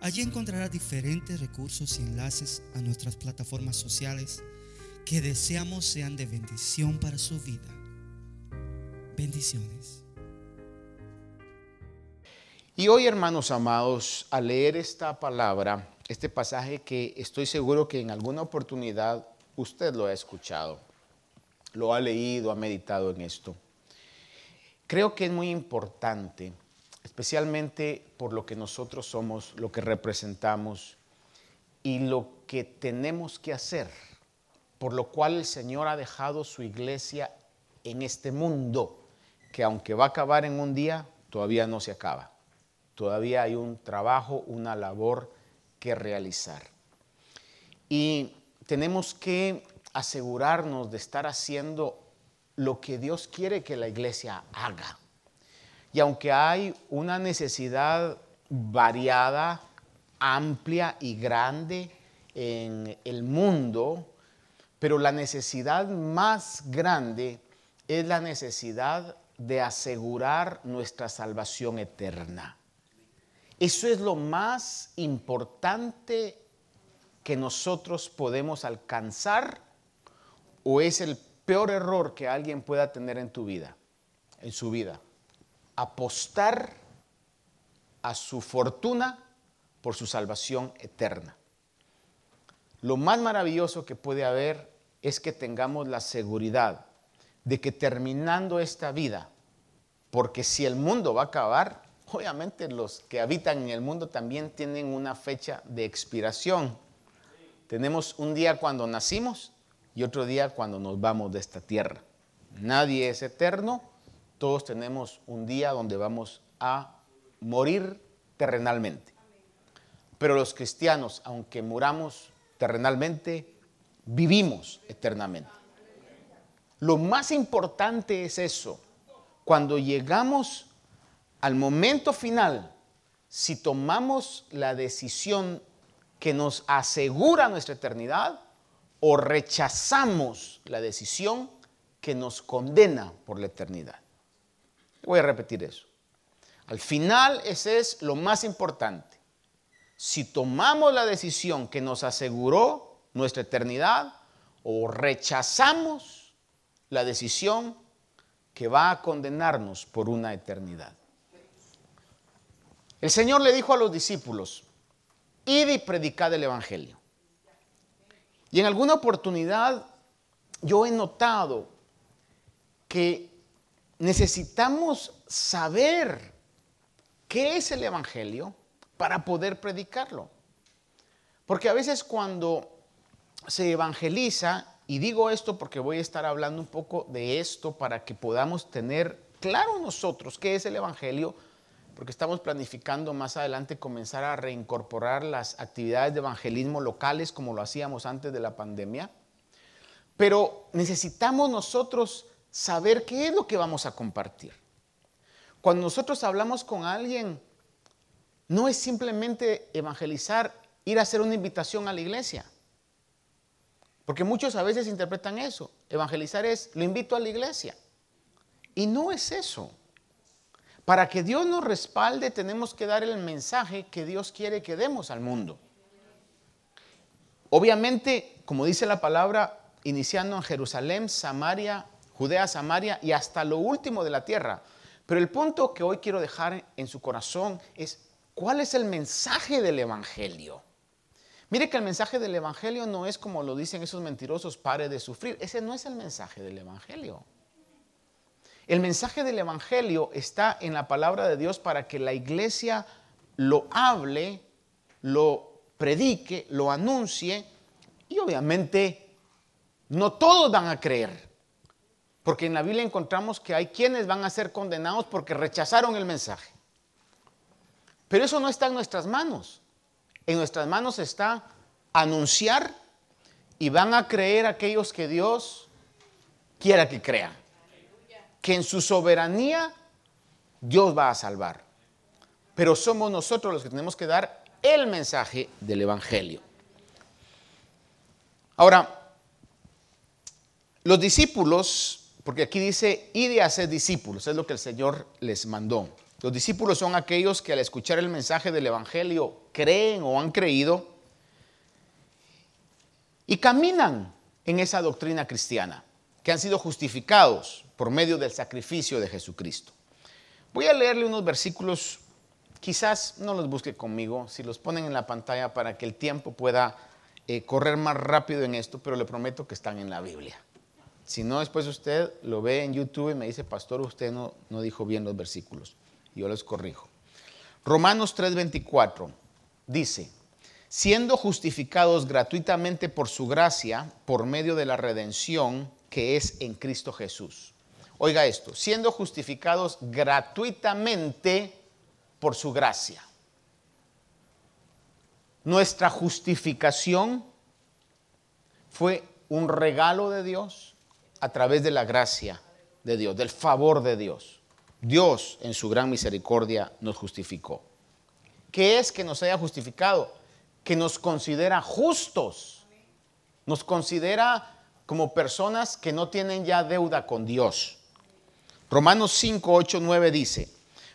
Allí encontrará diferentes recursos y enlaces a nuestras plataformas sociales que deseamos sean de bendición para su vida. Bendiciones. Y hoy, hermanos amados, al leer esta palabra, este pasaje que estoy seguro que en alguna oportunidad usted lo ha escuchado, lo ha leído, ha meditado en esto. Creo que es muy importante especialmente por lo que nosotros somos, lo que representamos y lo que tenemos que hacer, por lo cual el Señor ha dejado su iglesia en este mundo, que aunque va a acabar en un día, todavía no se acaba. Todavía hay un trabajo, una labor que realizar. Y tenemos que asegurarnos de estar haciendo lo que Dios quiere que la iglesia haga. Y aunque hay una necesidad variada, amplia y grande en el mundo, pero la necesidad más grande es la necesidad de asegurar nuestra salvación eterna. Eso es lo más importante que nosotros podemos alcanzar o es el peor error que alguien pueda tener en tu vida, en su vida apostar a su fortuna por su salvación eterna. Lo más maravilloso que puede haber es que tengamos la seguridad de que terminando esta vida, porque si el mundo va a acabar, obviamente los que habitan en el mundo también tienen una fecha de expiración. Tenemos un día cuando nacimos y otro día cuando nos vamos de esta tierra. Nadie es eterno todos tenemos un día donde vamos a morir terrenalmente. Pero los cristianos, aunque muramos terrenalmente, vivimos eternamente. Lo más importante es eso. Cuando llegamos al momento final, si tomamos la decisión que nos asegura nuestra eternidad o rechazamos la decisión que nos condena por la eternidad. Voy a repetir eso. Al final ese es lo más importante. Si tomamos la decisión que nos aseguró nuestra eternidad o rechazamos la decisión que va a condenarnos por una eternidad. El Señor le dijo a los discípulos, id y predicad el Evangelio. Y en alguna oportunidad yo he notado que necesitamos saber qué es el Evangelio para poder predicarlo. Porque a veces cuando se evangeliza, y digo esto porque voy a estar hablando un poco de esto para que podamos tener claro nosotros qué es el Evangelio, porque estamos planificando más adelante comenzar a reincorporar las actividades de evangelismo locales como lo hacíamos antes de la pandemia. Pero necesitamos nosotros saber qué es lo que vamos a compartir. Cuando nosotros hablamos con alguien, no es simplemente evangelizar, ir a hacer una invitación a la iglesia. Porque muchos a veces interpretan eso. Evangelizar es, lo invito a la iglesia. Y no es eso. Para que Dios nos respalde tenemos que dar el mensaje que Dios quiere que demos al mundo. Obviamente, como dice la palabra, iniciando en Jerusalén, Samaria Judea, Samaria y hasta lo último de la tierra. Pero el punto que hoy quiero dejar en su corazón es, ¿cuál es el mensaje del Evangelio? Mire que el mensaje del Evangelio no es como lo dicen esos mentirosos, pare de sufrir. Ese no es el mensaje del Evangelio. El mensaje del Evangelio está en la palabra de Dios para que la iglesia lo hable, lo predique, lo anuncie y obviamente no todos van a creer. Porque en la Biblia encontramos que hay quienes van a ser condenados porque rechazaron el mensaje. Pero eso no está en nuestras manos. En nuestras manos está anunciar y van a creer aquellos que Dios quiera que crean. Que en su soberanía Dios va a salvar. Pero somos nosotros los que tenemos que dar el mensaje del Evangelio. Ahora, los discípulos, porque aquí dice, y de hacer discípulos, es lo que el Señor les mandó. Los discípulos son aquellos que al escuchar el mensaje del Evangelio creen o han creído y caminan en esa doctrina cristiana, que han sido justificados por medio del sacrificio de Jesucristo. Voy a leerle unos versículos, quizás no los busque conmigo, si los ponen en la pantalla para que el tiempo pueda eh, correr más rápido en esto, pero le prometo que están en la Biblia. Si no, después usted lo ve en YouTube y me dice, pastor, usted no, no dijo bien los versículos yo les corrijo. Romanos 3:24 dice, siendo justificados gratuitamente por su gracia, por medio de la redención que es en Cristo Jesús. Oiga esto, siendo justificados gratuitamente por su gracia. Nuestra justificación fue un regalo de Dios a través de la gracia de Dios, del favor de Dios. Dios en su gran misericordia nos justificó. ¿Qué es que nos haya justificado? Que nos considera justos. Nos considera como personas que no tienen ya deuda con Dios. Romanos 5, 8, 9 dice,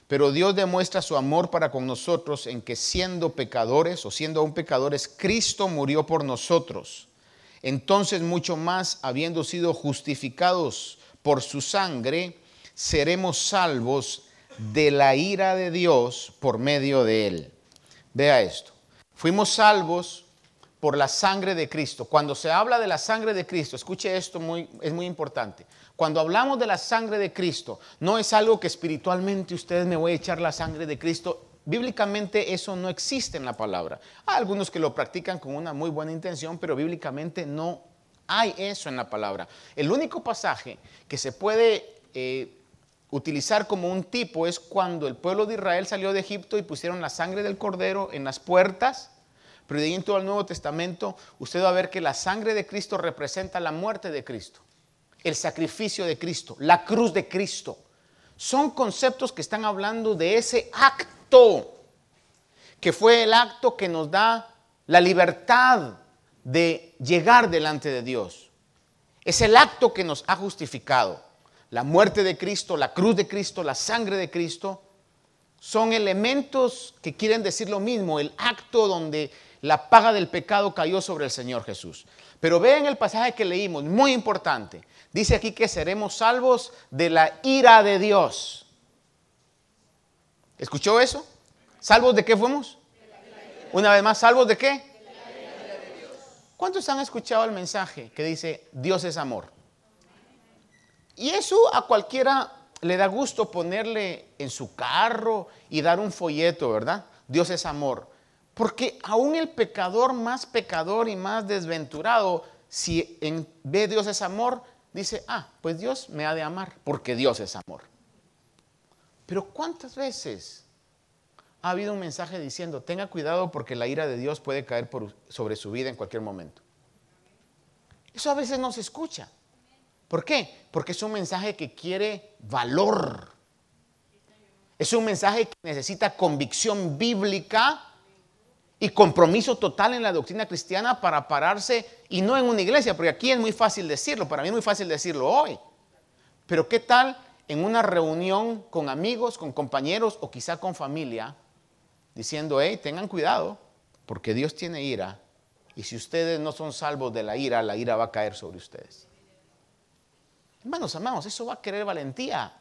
pero Dios demuestra su amor para con nosotros en que siendo pecadores o siendo aún pecadores, Cristo murió por nosotros. Entonces mucho más, habiendo sido justificados por su sangre, seremos salvos de la ira de Dios por medio de él. Vea esto. Fuimos salvos por la sangre de Cristo. Cuando se habla de la sangre de Cristo, escuche esto, es muy importante. Cuando hablamos de la sangre de Cristo, no es algo que espiritualmente ustedes me voy a echar la sangre de Cristo. Bíblicamente eso no existe en la palabra. Hay algunos que lo practican con una muy buena intención, pero bíblicamente no hay eso en la palabra. El único pasaje que se puede eh, utilizar como un tipo es cuando el pueblo de Israel salió de Egipto y pusieron la sangre del cordero en las puertas. Pero de ahí en todo el Nuevo Testamento usted va a ver que la sangre de Cristo representa la muerte de Cristo, el sacrificio de Cristo, la cruz de Cristo. Son conceptos que están hablando de ese acto, que fue el acto que nos da la libertad de llegar delante de Dios. Es el acto que nos ha justificado la muerte de Cristo, la cruz de Cristo, la sangre de Cristo, son elementos que quieren decir lo mismo, el acto donde la paga del pecado cayó sobre el Señor Jesús. Pero vean el pasaje que leímos, muy importante. Dice aquí que seremos salvos de la ira de Dios. ¿Escuchó eso? ¿Salvos de qué fuimos? Una vez más, ¿salvos de qué? ¿Cuántos han escuchado el mensaje que dice Dios es amor? Y eso a cualquiera le da gusto ponerle en su carro y dar un folleto, ¿verdad? Dios es amor. Porque aún el pecador más pecador y más desventurado, si ve Dios es amor, dice, ah, pues Dios me ha de amar, porque Dios es amor. Pero ¿cuántas veces ha habido un mensaje diciendo, tenga cuidado porque la ira de Dios puede caer sobre su vida en cualquier momento? Eso a veces no se escucha. ¿Por qué? Porque es un mensaje que quiere valor. Es un mensaje que necesita convicción bíblica y compromiso total en la doctrina cristiana para pararse y no en una iglesia, porque aquí es muy fácil decirlo, para mí es muy fácil decirlo hoy. Pero ¿qué tal en una reunión con amigos, con compañeros o quizá con familia, diciendo, hey, tengan cuidado, porque Dios tiene ira y si ustedes no son salvos de la ira, la ira va a caer sobre ustedes. Hermanos amados, eso va a querer valentía,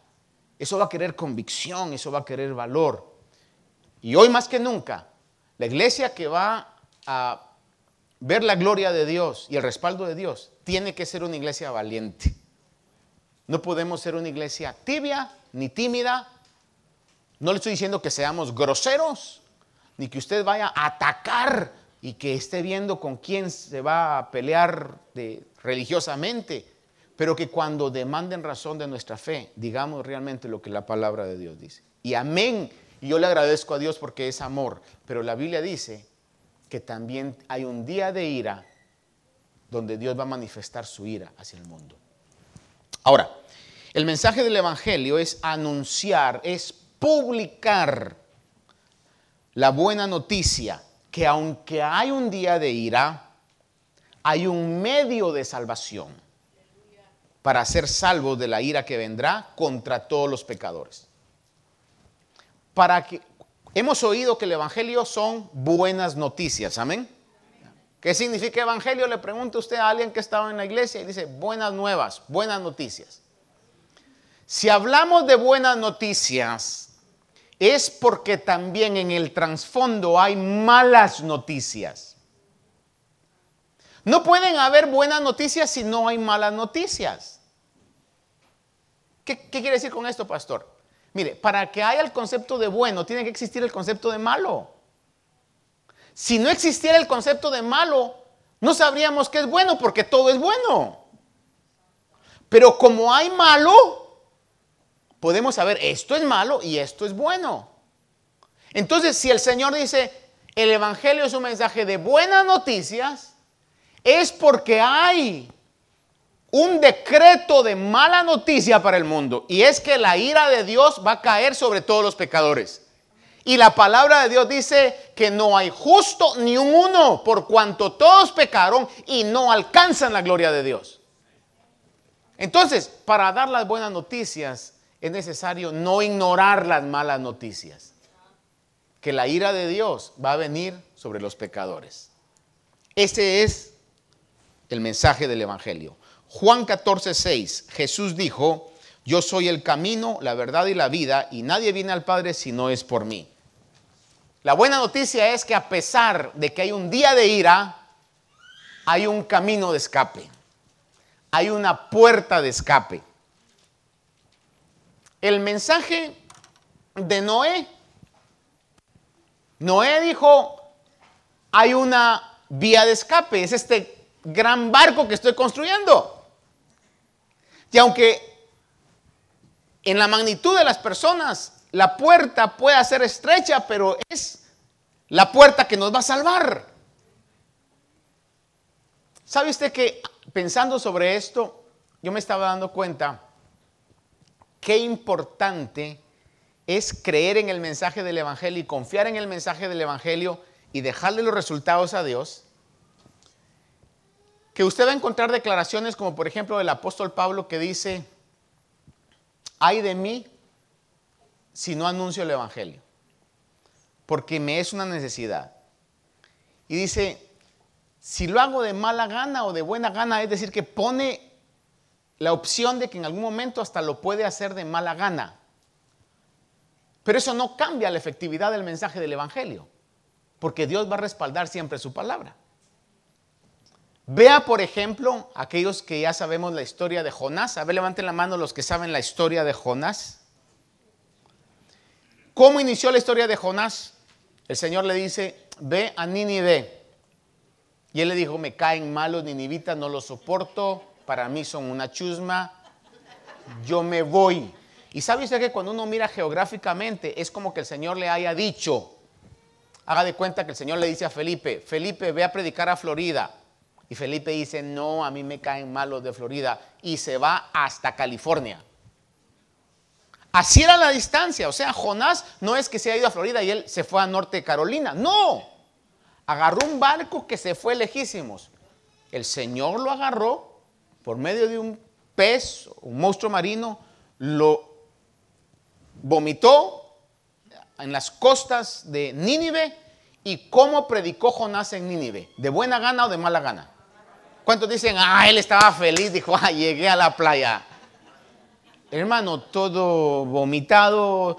eso va a querer convicción, eso va a querer valor. Y hoy más que nunca, la iglesia que va a ver la gloria de Dios y el respaldo de Dios tiene que ser una iglesia valiente. No podemos ser una iglesia tibia ni tímida. No le estoy diciendo que seamos groseros, ni que usted vaya a atacar y que esté viendo con quién se va a pelear religiosamente pero que cuando demanden razón de nuestra fe, digamos realmente lo que la palabra de Dios dice. Y amén. Y yo le agradezco a Dios porque es amor, pero la Biblia dice que también hay un día de ira donde Dios va a manifestar su ira hacia el mundo. Ahora, el mensaje del Evangelio es anunciar, es publicar la buena noticia que aunque hay un día de ira, hay un medio de salvación para ser salvos de la ira que vendrá contra todos los pecadores. Para que hemos oído que el evangelio son buenas noticias, amén. ¿Qué significa evangelio? Le pregunta usted a alguien que estaba en la iglesia y dice buenas nuevas, buenas noticias. Si hablamos de buenas noticias, es porque también en el trasfondo hay malas noticias. No pueden haber buenas noticias si no hay malas noticias. ¿Qué, quiere decir con esto, pastor? Mire, para que haya el concepto de bueno, tiene que existir el concepto de malo. Si no existiera el concepto de malo, no sabríamos qué es bueno porque todo es bueno. Pero como hay malo, podemos saber esto es malo y esto es bueno. Entonces, si el Señor dice, el Evangelio es un mensaje de buenas noticias, es porque hay un decreto de mala noticia para el mundo y es que la ira de Dios va a caer sobre todos los pecadores. Y la palabra de Dios dice que no hay justo ni un uno, por cuanto todos pecaron y no alcanzan la gloria de Dios. Entonces, para dar las buenas noticias es necesario no ignorar las malas noticias. Que la ira de Dios va a venir sobre los pecadores. Ese es el mensaje del Evangelio. Juan 14, 6, Jesús dijo, yo soy el camino, la verdad y la vida, y nadie viene al Padre si no es por mí. La buena noticia es que a pesar de que hay un día de ira, hay un camino de escape, hay una puerta de escape. El mensaje de Noé, Noé dijo, hay una vía de escape, es este gran barco que estoy construyendo. Y aunque en la magnitud de las personas la puerta pueda ser estrecha, pero es la puerta que nos va a salvar. ¿Sabe usted que pensando sobre esto, yo me estaba dando cuenta qué importante es creer en el mensaje del Evangelio y confiar en el mensaje del Evangelio y dejarle los resultados a Dios? que usted va a encontrar declaraciones como por ejemplo del apóstol Pablo que dice, ay de mí si no anuncio el Evangelio, porque me es una necesidad. Y dice, si lo hago de mala gana o de buena gana, es decir, que pone la opción de que en algún momento hasta lo puede hacer de mala gana. Pero eso no cambia la efectividad del mensaje del Evangelio, porque Dios va a respaldar siempre su palabra. Vea, por ejemplo, aquellos que ya sabemos la historia de Jonás. A ver, levanten la mano los que saben la historia de Jonás. ¿Cómo inició la historia de Jonás? El Señor le dice, ve a Nínive. Y él le dijo, me caen malos ninivitas, no los soporto, para mí son una chusma, yo me voy. Y sabe usted que cuando uno mira geográficamente, es como que el Señor le haya dicho, haga de cuenta que el Señor le dice a Felipe, Felipe, ve a predicar a Florida. Y Felipe dice, no, a mí me caen mal los de Florida. Y se va hasta California. Así era la distancia. O sea, Jonás no es que se haya ido a Florida y él se fue a Norte Carolina. No. Agarró un barco que se fue lejísimos. El Señor lo agarró por medio de un pez, un monstruo marino, lo vomitó en las costas de Nínive. ¿Y cómo predicó Jonás en Nínive? ¿De buena gana o de mala gana? ¿Cuántos dicen, ah, él estaba feliz? Dijo, ah, llegué a la playa. Hermano, todo vomitado,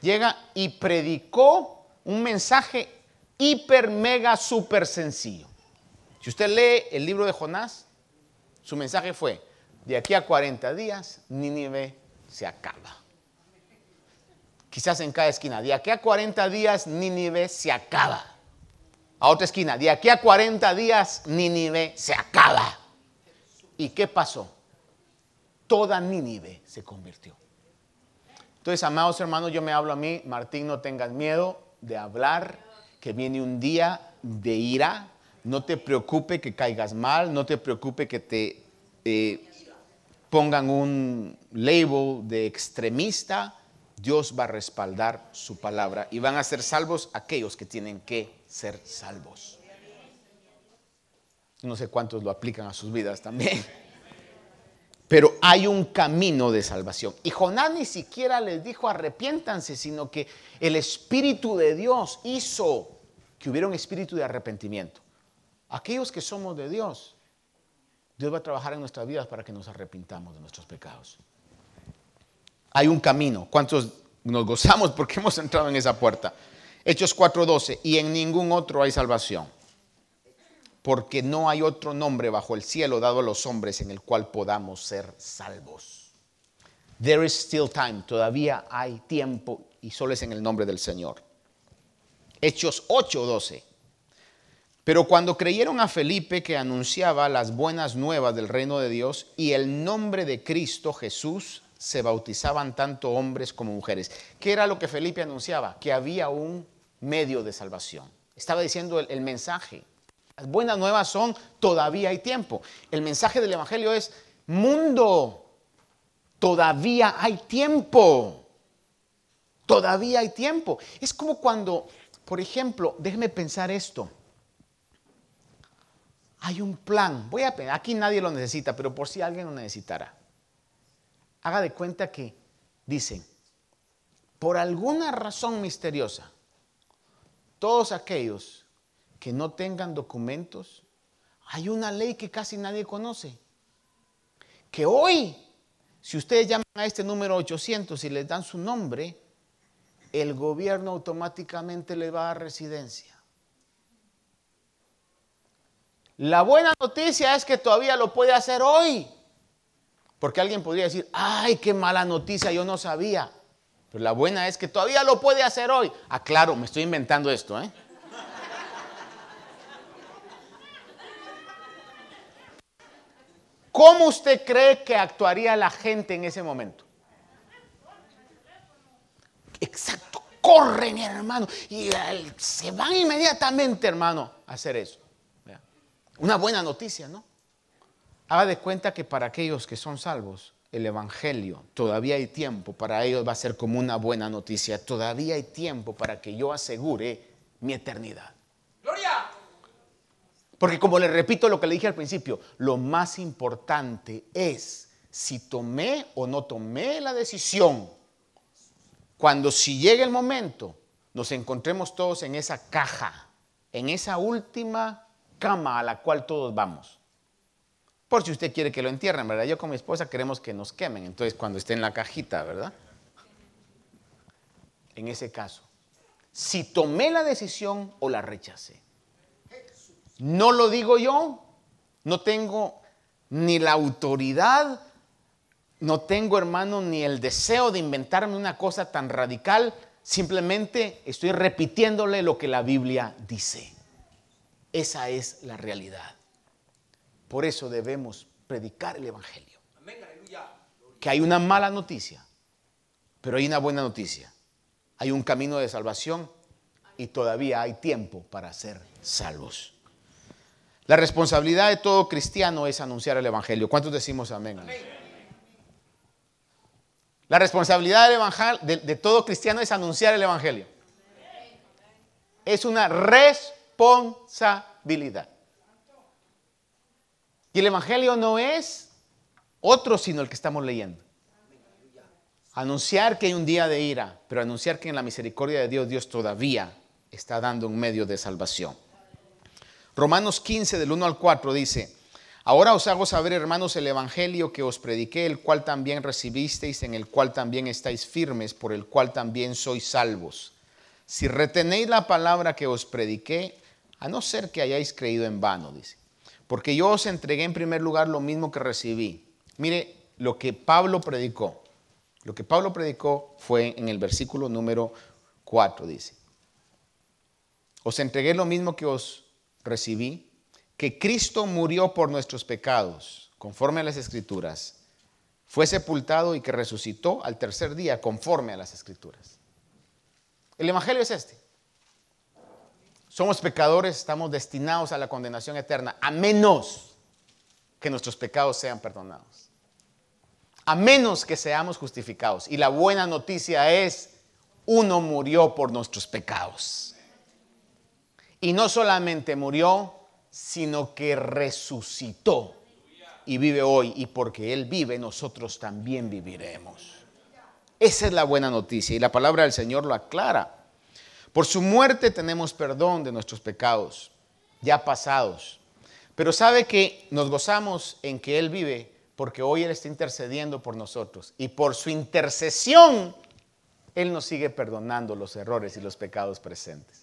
llega y predicó un mensaje hiper, mega, súper sencillo. Si usted lee el libro de Jonás, su mensaje fue, de aquí a 40 días, Nínive se acaba. Quizás en cada esquina, de aquí a 40 días, Nínive se acaba a otra esquina. De aquí a 40 días, Nínive se acaba. ¿Y qué pasó? Toda Nínive se convirtió. Entonces, amados hermanos, yo me hablo a mí, Martín, no tengas miedo de hablar que viene un día de ira. No te preocupe que caigas mal, no te preocupe que te eh, pongan un label de extremista. Dios va a respaldar su palabra y van a ser salvos aquellos que tienen que ser salvos. No sé cuántos lo aplican a sus vidas también. Pero hay un camino de salvación. Y Jonás ni siquiera les dijo arrepiéntanse, sino que el Espíritu de Dios hizo que hubiera un espíritu de arrepentimiento. Aquellos que somos de Dios, Dios va a trabajar en nuestras vidas para que nos arrepintamos de nuestros pecados. Hay un camino. ¿Cuántos nos gozamos porque hemos entrado en esa puerta? Hechos 4:12. Y en ningún otro hay salvación porque no hay otro nombre bajo el cielo dado a los hombres en el cual podamos ser salvos. There is still time, todavía hay tiempo y solo es en el nombre del Señor. Hechos 8:12. Pero cuando creyeron a Felipe que anunciaba las buenas nuevas del reino de Dios y el nombre de Cristo Jesús, se bautizaban tanto hombres como mujeres. ¿Qué era lo que Felipe anunciaba? Que había un medio de salvación. Estaba diciendo el, mensaje las buenas nuevas son, todavía hay tiempo. El mensaje del Evangelio es, mundo, todavía hay tiempo. Todavía hay tiempo. Es como cuando, por ejemplo, déjeme pensar esto. Hay un plan. Voy a aquí nadie lo necesita, pero por si alguien lo necesitara. Haga de cuenta que dicen, por alguna razón misteriosa, todos aquellos que no tengan documentos, hay una ley que casi nadie conoce. Que hoy, si ustedes llaman a este número 800 y les dan su nombre, el gobierno automáticamente le va a residencia. La buena noticia es que todavía lo puede hacer hoy. Porque alguien podría decir, ay, qué mala noticia, yo no sabía. Pero la buena es que todavía lo puede hacer hoy. Ah, claro, me estoy inventando esto, ¿eh? ¿Cómo usted cree que actuaría la gente en ese momento? Exacto, corren hermano y se van inmediatamente hermano a hacer eso. Una buena noticia, ¿no? Haga de cuenta que para aquellos que son salvos, el Evangelio, todavía hay tiempo, para ellos va a ser como una buena noticia, todavía hay tiempo para que yo asegure mi eternidad. Gloria. Porque como le repito lo que le dije al principio, lo más importante es si tomé o no tomé la decisión. Cuando si llegue el momento, nos encontremos todos en esa caja, en esa última cama a la cual todos vamos. Por si usted quiere que lo entierren, ¿verdad? Yo con mi esposa queremos que nos quemen, entonces cuando esté en la cajita, ¿verdad? En ese caso, si tomé la decisión o la rechacé. No lo digo yo, no tengo ni la autoridad, no tengo, hermano, ni el deseo de inventarme una cosa tan radical, simplemente estoy repitiéndole lo que la Biblia dice. Esa es la realidad. Por eso debemos predicar el Evangelio. Que hay una mala noticia, pero hay una buena noticia. Hay un camino de salvación y todavía hay tiempo para ser salvos. La responsabilidad de todo cristiano es anunciar el Evangelio. ¿Cuántos decimos amén? La responsabilidad de, todo cristiano es anunciar el Evangelio. Es una responsabilidad. Y el Evangelio no es otro sino el que estamos leyendo. Anunciar que hay un día de ira, pero anunciar que en la misericordia de Dios Dios todavía está dando un medio de salvación. Romanos 15 del 1 al 4 dice, Ahora os hago saber, hermanos, el Evangelio que os prediqué, el cual también recibisteis, en el cual también estáis firmes, por el cual también sois salvos. Si retenéis la palabra que os prediqué, a no ser que hayáis creído en vano, dice. Porque yo os entregué en primer lugar lo mismo que recibí. Mire lo que Pablo predicó. Lo que Pablo predicó fue en el versículo número 4, dice. Os entregué lo mismo que os recibí que Cristo murió por nuestros pecados, conforme a las Escrituras, fue sepultado y que resucitó al tercer día, conforme a las Escrituras. El Evangelio es este. Somos pecadores, estamos destinados a la condenación eterna, a menos que nuestros pecados sean perdonados. A menos que seamos justificados. Y la buena noticia es, uno murió por nuestros pecados. Y no solamente murió, sino que resucitó y vive hoy. Y porque Él vive, nosotros también viviremos. Esa es la buena noticia y la palabra del Señor lo aclara. Por su muerte tenemos perdón de nuestros pecados ya pasados. Pero sabe que nos gozamos en que Él vive porque hoy Él está intercediendo por nosotros. Y por su intercesión, Él nos sigue perdonando los errores y los pecados presentes.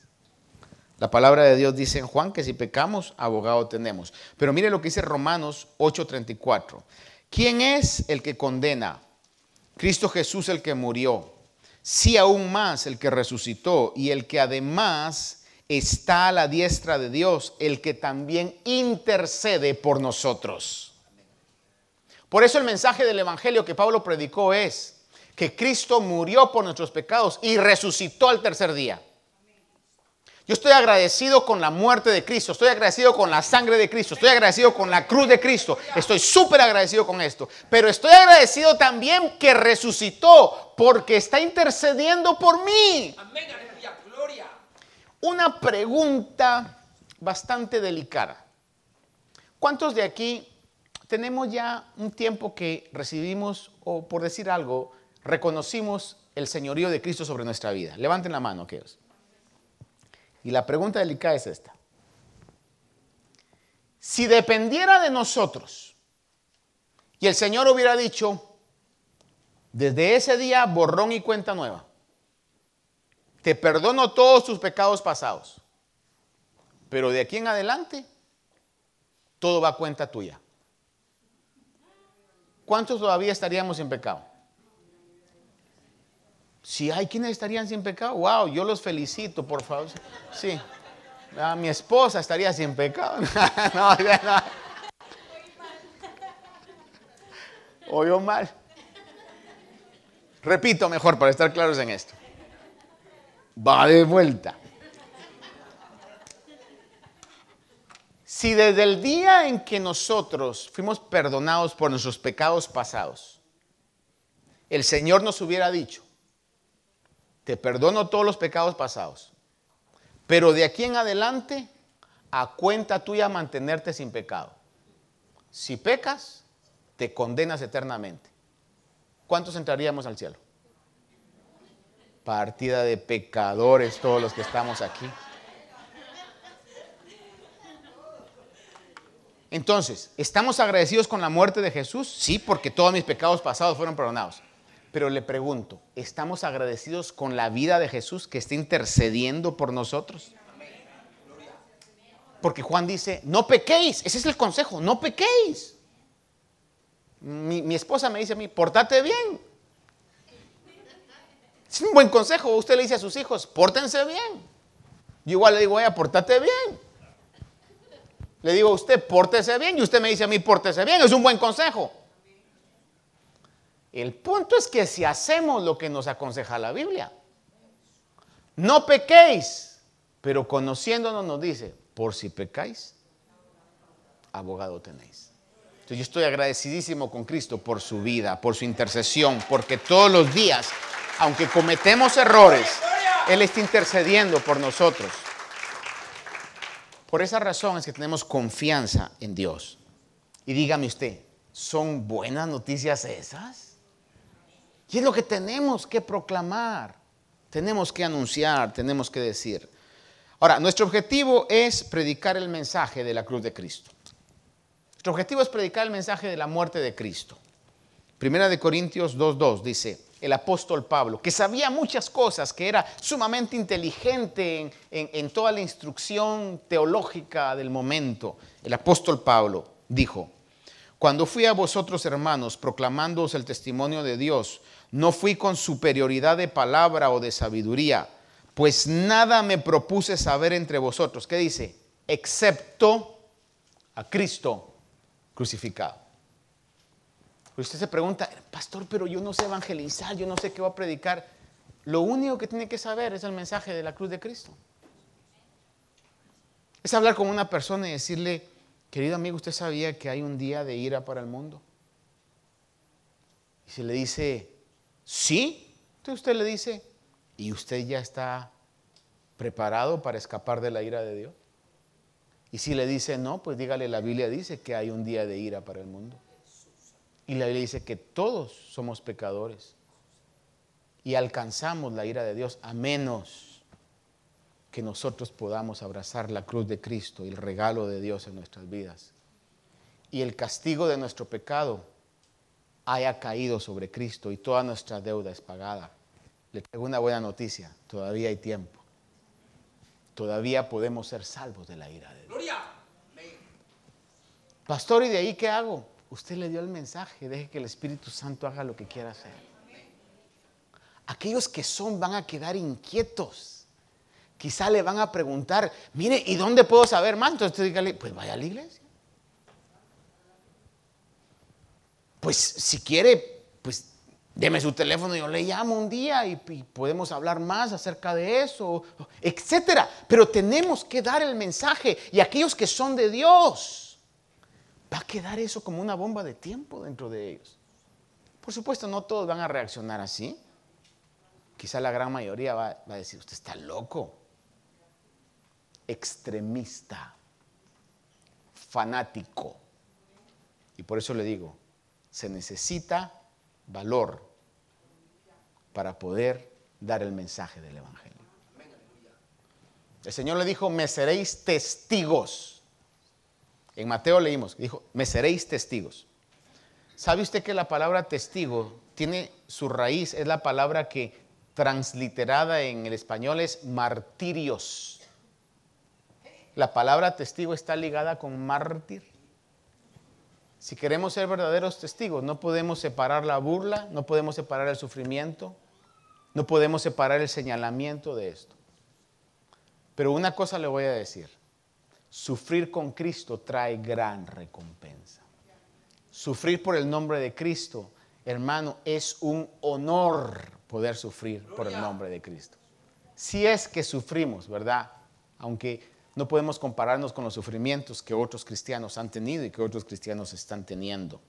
La palabra de Dios dice en Juan que si pecamos, abogado tenemos. Pero mire lo que dice Romanos 8:34. ¿Quién es el que condena? Cristo Jesús el que murió, sí aún más el que resucitó y el que además está a la diestra de Dios, el que también intercede por nosotros. Por eso el mensaje del Evangelio que Pablo predicó es que Cristo murió por nuestros pecados y resucitó al tercer día. Yo estoy agradecido con la muerte de Cristo, estoy agradecido con la sangre de Cristo, estoy agradecido con la cruz de Cristo, estoy súper agradecido con esto. Pero estoy agradecido también que resucitó porque está intercediendo por mí. Amén, gloria. Una pregunta bastante delicada. ¿Cuántos de aquí tenemos ya un tiempo que recibimos, o por decir algo, reconocimos el señorío de Cristo sobre nuestra vida? Levanten la mano, aquellos. Y la pregunta delicada es esta. Si dependiera de nosotros y el Señor hubiera dicho, desde ese día borrón y cuenta nueva, te perdono todos tus pecados pasados, pero de aquí en adelante todo va a cuenta tuya. ¿Cuántos todavía estaríamos sin pecado? Si hay quienes estarían sin pecado, wow, yo los felicito, por favor. Sí. Ah, mi esposa estaría sin pecado. no, no. Mal. Repito mejor para estar claros en esto. Va de vuelta. Si desde el día en que nosotros fuimos perdonados por nuestros pecados pasados, el Señor nos hubiera dicho, te perdono todos los pecados pasados. Pero de aquí en adelante, a cuenta tuya mantenerte sin pecado. Si pecas, te condenas eternamente. ¿Cuántos entraríamos al cielo? Partida de pecadores todos los que estamos aquí. Entonces, ¿estamos agradecidos con la muerte de Jesús? Sí, porque todos mis pecados pasados fueron perdonados. Pero le pregunto, ¿estamos agradecidos con la vida de Jesús que está intercediendo por nosotros? Porque Juan dice, no pequéis, ese es el consejo, no pequéis. Mi, esposa me dice a mí, portate bien. Es un buen consejo, usted le dice a sus hijos, pórtense bien. Yo igual le digo a ella, portate bien. Le digo a usted, pórtese bien, y usted me dice a mí, pórtese bien, es un buen consejo. El punto es que si hacemos lo que nos aconseja la Biblia, no pequéis, pero conociéndonos nos dice, por si pecáis, abogado tenéis. Entonces yo estoy agradecidísimo con Cristo por su vida, por su intercesión, porque todos los días, aunque cometemos errores, Él está intercediendo por nosotros. Por esa razón es que tenemos confianza en Dios. Y dígame usted, ¿son buenas noticias esas? Y es lo que tenemos que proclamar, tenemos que anunciar, tenemos que decir. Ahora, nuestro objetivo es predicar el mensaje de la cruz de Cristo. Nuestro objetivo es predicar el mensaje de la muerte de Cristo. Primera de Corintios 2.2 dice, el apóstol Pablo, que sabía muchas cosas, que era sumamente inteligente en, en toda la instrucción teológica del momento, el apóstol Pablo dijo, cuando fui a vosotros hermanos proclamándoos el testimonio de Dios, no fui con superioridad de palabra o de sabiduría, pues nada me propuse saber entre vosotros. ¿Qué dice? Excepto a Cristo crucificado. Usted se pregunta, pastor, pero yo no sé evangelizar, yo no sé qué va a predicar. Lo único que tiene que saber es el mensaje de la cruz de Cristo. Es hablar con una persona y decirle, querido amigo, ¿usted sabía que hay un día de ira para el mundo? Y si le dice, sí, entonces usted le dice, ¿y usted ya está preparado para escapar de la ira de Dios? Y si le dice no, pues dígale, la Biblia dice que hay un día de ira para el mundo. Y la Biblia dice que todos somos pecadores y alcanzamos la ira de Dios a menos que nosotros podamos abrazar la cruz de Cristo y el regalo de Dios en nuestras vidas. Y el castigo de nuestro pecado haya caído sobre Cristo y toda nuestra deuda es pagada. Le tengo una buena noticia, todavía hay tiempo. Todavía podemos ser salvos de la ira de Dios. Pastor, ¿y de ahí qué hago? Usted le dio el mensaje, deje que el Espíritu Santo haga lo que quiera hacer. Aquellos que son van a quedar inquietos. Quizá le van a preguntar, mire, ¿y dónde puedo saber más? Entonces usted dígale, pues vaya a la iglesia. Pues si quiere, pues deme su teléfono, yo le llamo un día y, podemos hablar más acerca de eso, etcétera. Pero tenemos que dar el mensaje y aquellos que son de Dios, va a quedar eso como una bomba de tiempo dentro de ellos. Por supuesto, no todos van a reaccionar así. Quizá la gran mayoría va, va a decir, usted está loco, extremista, fanático. Y por eso le digo, se necesita valor para poder dar el mensaje del Evangelio. El Señor le dijo, me seréis testigos. En Mateo leímos, dijo, me seréis testigos. ¿Sabe usted que la palabra testigo tiene su raíz? Es la palabra que transliterada en el español es martirios. La palabra testigo está ligada con mártir. Si queremos ser verdaderos testigos, no podemos separar la burla, no podemos separar el sufrimiento, no podemos separar el señalamiento de esto. Pero una cosa le voy a decir, sufrir con Cristo trae gran recompensa. Sufrir por el nombre de Cristo, hermano, es un honor poder sufrir por el nombre de Cristo. Si es que sufrimos, ¿verdad? Aunque no podemos compararnos con los sufrimientos que otros cristianos han tenido y que otros cristianos están teniendo.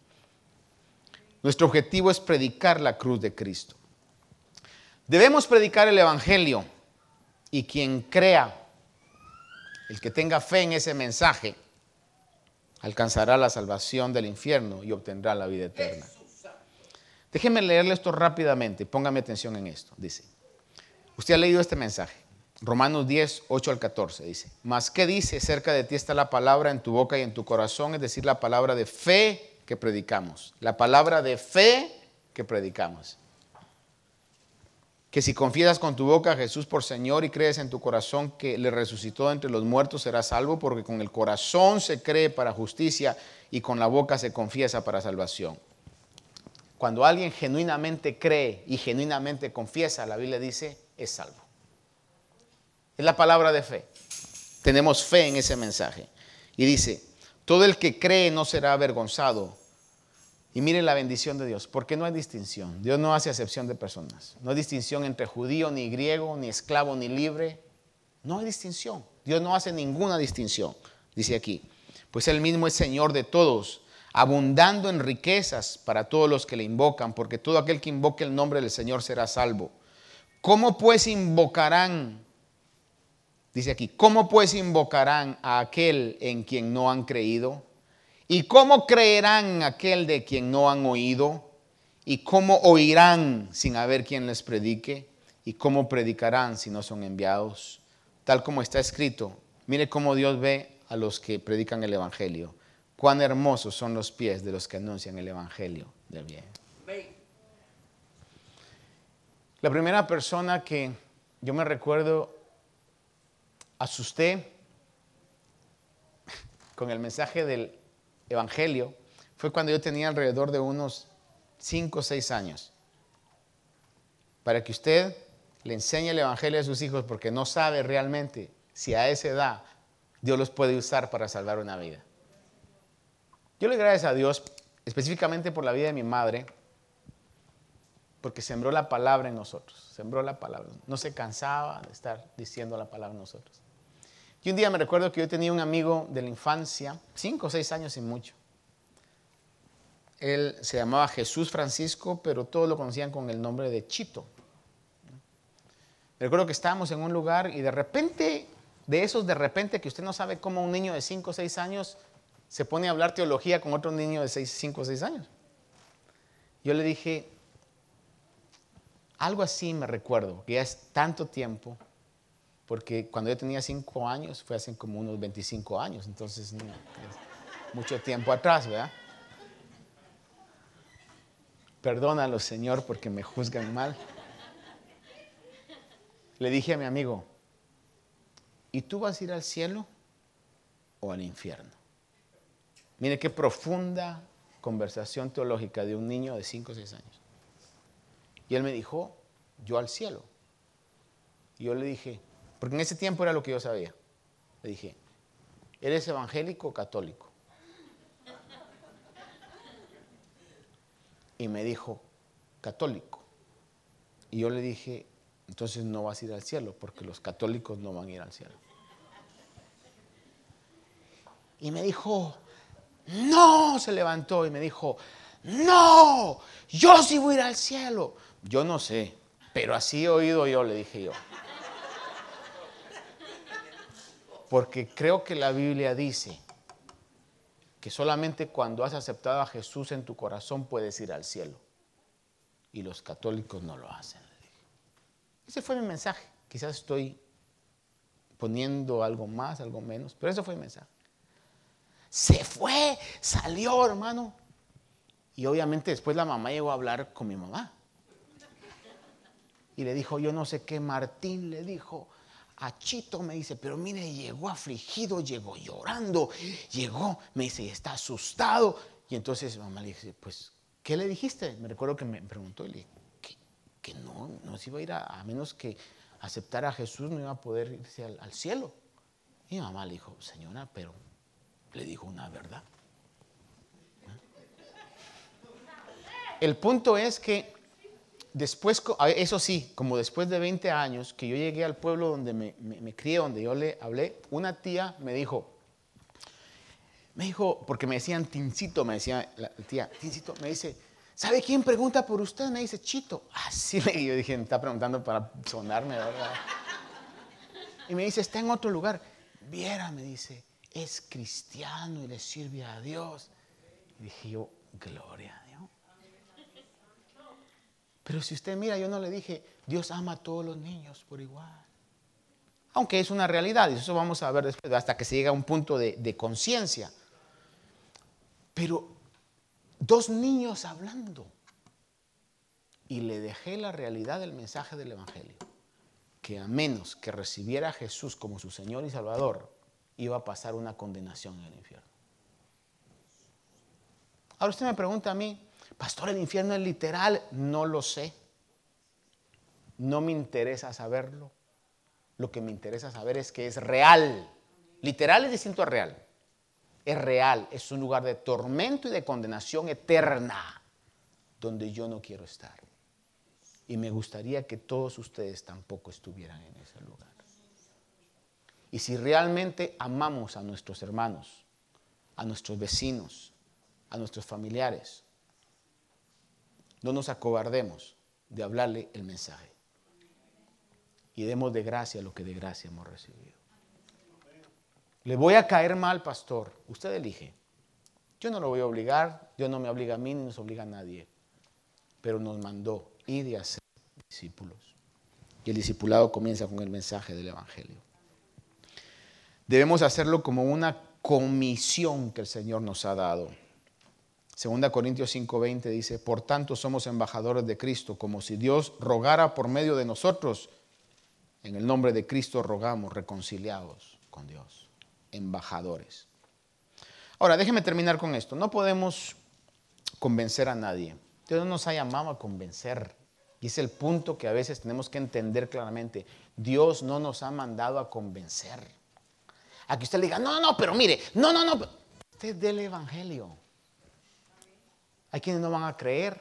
Nuestro objetivo es predicar la cruz de Cristo. Debemos predicar el Evangelio y quien crea, el que tenga fe en ese mensaje, alcanzará la salvación del infierno y obtendrá la vida eterna. Déjenme leerle esto rápidamente, póngame atención en esto. Dice, usted ha leído este mensaje. Romanos 10, 8 al 14 dice, mas ¿qué dice? Cerca de ti está la palabra en tu boca y en tu corazón, es decir, la palabra de fe que predicamos. La palabra de fe que predicamos. Que si confiesas con tu boca a Jesús por Señor y crees en tu corazón que le resucitó entre los muertos, serás salvo, porque con el corazón se cree para justicia y con la boca se confiesa para salvación. Cuando alguien genuinamente cree y genuinamente confiesa, la Biblia dice, es salvo. Es la palabra de fe. Tenemos fe en ese mensaje. Y dice, todo el que cree no será avergonzado. Y miren la bendición de Dios, porque no hay distinción. Dios no hace acepción de personas. No hay distinción entre judío, ni griego, ni esclavo, ni libre. No hay distinción. Dios no hace ninguna distinción. Dice aquí, pues Él mismo es Señor de todos, abundando en riquezas para todos los que le invocan, porque todo aquel que invoque el nombre del Señor será salvo. ¿Cómo pues invocarán Dice aquí, ¿cómo pues invocarán a aquel en quien no han creído? ¿Y cómo creerán aquel de quien no han oído? ¿Y cómo oirán sin haber quien les predique? ¿Y cómo predicarán si no son enviados? Tal como está escrito, mire cómo Dios ve a los que predican el Evangelio. Cuán hermosos son los pies de los que anuncian el Evangelio del bien. La primera persona que yo me recuerdo asusté con el mensaje del Evangelio fue cuando yo tenía alrededor de unos 5 o 6 años. Para que usted le enseñe el Evangelio a sus hijos porque no sabe realmente si a esa edad Dios los puede usar para salvar una vida. Yo le gracias a Dios específicamente por la vida de mi madre, porque sembró la palabra en nosotros, sembró la palabra. No se cansaba de estar diciendo la palabra en nosotros. Y un día me recuerdo que yo tenía un amigo de la infancia, cinco o seis años y mucho. Él se llamaba Jesús Francisco, pero todos lo conocían con el nombre de Chito. Me recuerdo que estábamos en un lugar y de repente, de esos de repente que usted no sabe cómo un niño de cinco o seis años se pone a hablar teología con otro niño de cinco o seis años. Yo le dije, algo así me recuerdo, que ya es tanto tiempo, porque cuando yo tenía cinco años fue hace como unos 25 años, entonces mucho tiempo atrás, ¿verdad? Perdónalo, Señor, porque me juzgan mal. Le dije a mi amigo, ¿y tú vas a ir al cielo o al infierno? Mire qué profunda conversación teológica de un niño de 5 o 6 años. Y él me dijo, yo al cielo. Y yo le dije, porque en ese tiempo era lo que yo sabía. Le dije, ¿eres evangélico o católico? Y me dijo, católico. Y yo le dije, entonces no vas a ir al cielo, porque los católicos no van a ir al cielo. Y me dijo, no, se levantó y me dijo, no, yo sí voy a ir al cielo. Yo no sé, pero así he oído yo, le dije yo. Porque creo que la Biblia dice que solamente cuando has aceptado a Jesús en tu corazón puedes ir al cielo. Y los católicos no lo hacen. Ese fue mi mensaje. Quizás estoy poniendo algo más, algo menos, pero ese fue mi mensaje. Se fue, salió, hermano. Y obviamente después la mamá llegó a hablar con mi mamá. Y le dijo, yo no sé qué, Martín le dijo, a Chito me dice, pero mire, llegó afligido, llegó llorando, llegó, me dice, está asustado. Y entonces mamá le dice, pues, ¿qué le dijiste? Me recuerdo que me preguntó y le dije, que, no, no se iba a ir a, menos que aceptara a Jesús, no iba a poder irse al, al cielo. Y mamá le dijo, señora, pero le dijo una verdad. El punto es que después, eso sí, como después de 20 años que yo llegué al pueblo donde me, crié, donde yo le hablé, una tía me dijo, me dijo, porque me decían Tincito, me decía la tía, Tincito, me dice, ¿sabe quién pregunta por usted? Me dice Chito. Así le yo dije, me está preguntando para sonarme, ¿verdad? Y me dice, está en otro lugar. Viera, me dice, es cristiano y le sirve a Dios. Y dije yo, gloria. Pero si usted mira, yo no le dije, Dios ama a todos los niños por igual. Aunque es una realidad, y eso vamos a ver después, hasta que se llega a un punto de, de conciencia. Pero dos niños hablando. Y le dejé la realidad del mensaje del Evangelio. Que a menos que recibiera a Jesús como su Señor y Salvador, iba a pasar una condenación en el infierno. Ahora usted me pregunta a mí, pastor, el infierno es literal. No lo sé. No me interesa saberlo. Lo que me interesa saber es que es real. Literal es distinto a real. Es real. Es un lugar de tormento y de condenación eterna donde yo no quiero estar. Y me gustaría que todos ustedes tampoco estuvieran en ese lugar. Y si realmente amamos a nuestros hermanos, a nuestros vecinos, a nuestros familiares, no nos acobardemos de hablarle el mensaje. Y demos de gracia lo que de gracia hemos recibido. Le voy a caer mal, pastor. Usted elige. Yo no lo voy a obligar, Dios no me obliga a mí ni nos obliga a nadie. Pero nos mandó y hacer discípulos. Y el discipulado comienza con el mensaje del Evangelio. Debemos hacerlo como una comisión que el Señor nos ha dado. Segunda Corintios 5:20 dice, por tanto somos embajadores de Cristo, como si Dios rogara por medio de nosotros. En el nombre de Cristo rogamos, reconciliados con Dios, embajadores. Ahora, déjeme terminar con esto. No podemos convencer a nadie. Dios no nos ha llamado a convencer. Y es el punto que a veces tenemos que entender claramente. Dios no nos ha mandado a convencer a que usted le diga, no, no, pero mire, no, no, no. Usted del Evangelio. Hay quienes no van a creer,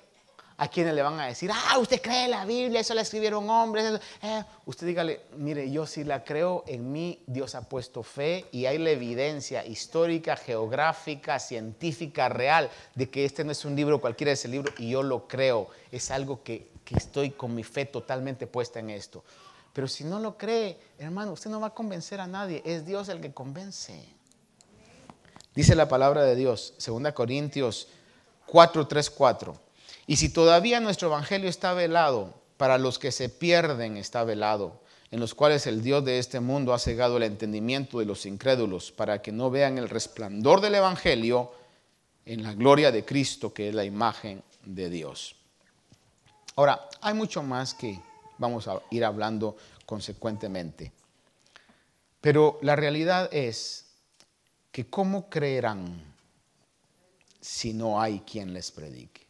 a quienes le van a decir, ah, usted cree la Biblia, eso la escribieron hombres. Eh, usted dígale, mire, yo sí la creo, en mí Dios ha puesto fe y hay la evidencia histórica, geográfica, científica, real, de que este no es un libro, cualquiera de ese libro, y yo lo creo. Es algo que, que estoy con mi fe totalmente puesta en esto. Pero si no lo cree, hermano, usted no va a convencer a nadie, es Dios el que convence. Dice la palabra de Dios, 2 Corintios 4, 3, 4. Y si todavía nuestro evangelio está velado, para los que se pierden está velado, en los cuales el Dios de este mundo ha cegado el entendimiento de los incrédulos, para que no vean el resplandor del evangelio en la gloria de Cristo, que es la imagen de Dios. Ahora, hay mucho más que vamos a ir hablando consecuentemente. Pero la realidad es que ¿cómo creerán si no hay quien les predique?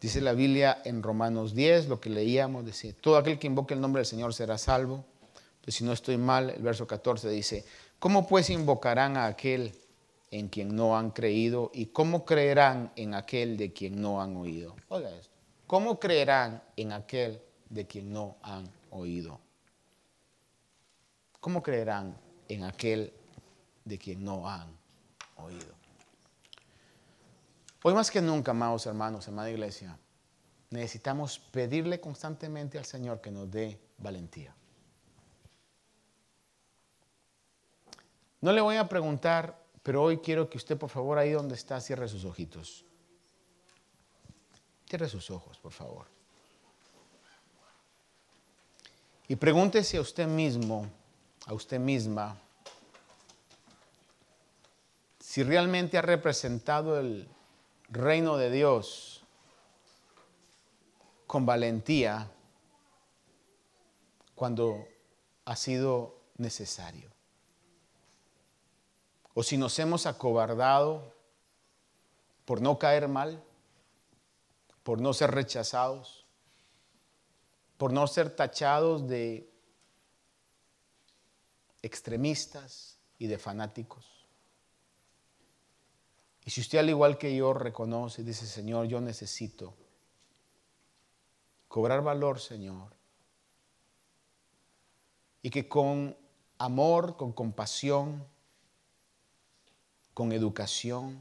Dice la Biblia en Romanos 10, lo que leíamos, dice, todo aquel que invoque el nombre del Señor será salvo. Entonces, si no estoy mal, el verso 14 dice, ¿cómo pues invocarán a aquel en quien no han creído? ¿Y cómo creerán en aquel de quien no han oído? Oiga esto, ¿cómo creerán en aquel de quien no han oído? ¿Cómo creerán en aquel de quien no han oído? Hoy más que nunca, amados hermanos, hermana iglesia, necesitamos pedirle constantemente al Señor que nos dé valentía. No le voy a preguntar, pero hoy quiero que usted, por favor, ahí donde está, cierre sus ojitos. Cierre sus ojos, por favor. Y pregúntese a usted mismo, a usted misma, si realmente ha representado el reino de Dios con valentía cuando ha sido necesario. O si nos hemos acobardado por no caer mal, por no ser rechazados, por no ser tachados de extremistas y de fanáticos. Y si usted al igual que yo reconoce y dice, Señor, yo necesito cobrar valor, Señor, y que con amor, con compasión, con educación,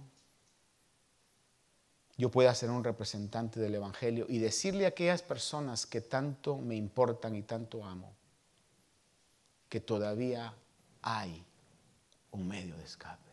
yo pueda ser un representante del Evangelio y decirle a aquellas personas que tanto me importan y tanto amo, que todavía hay un medio de escape.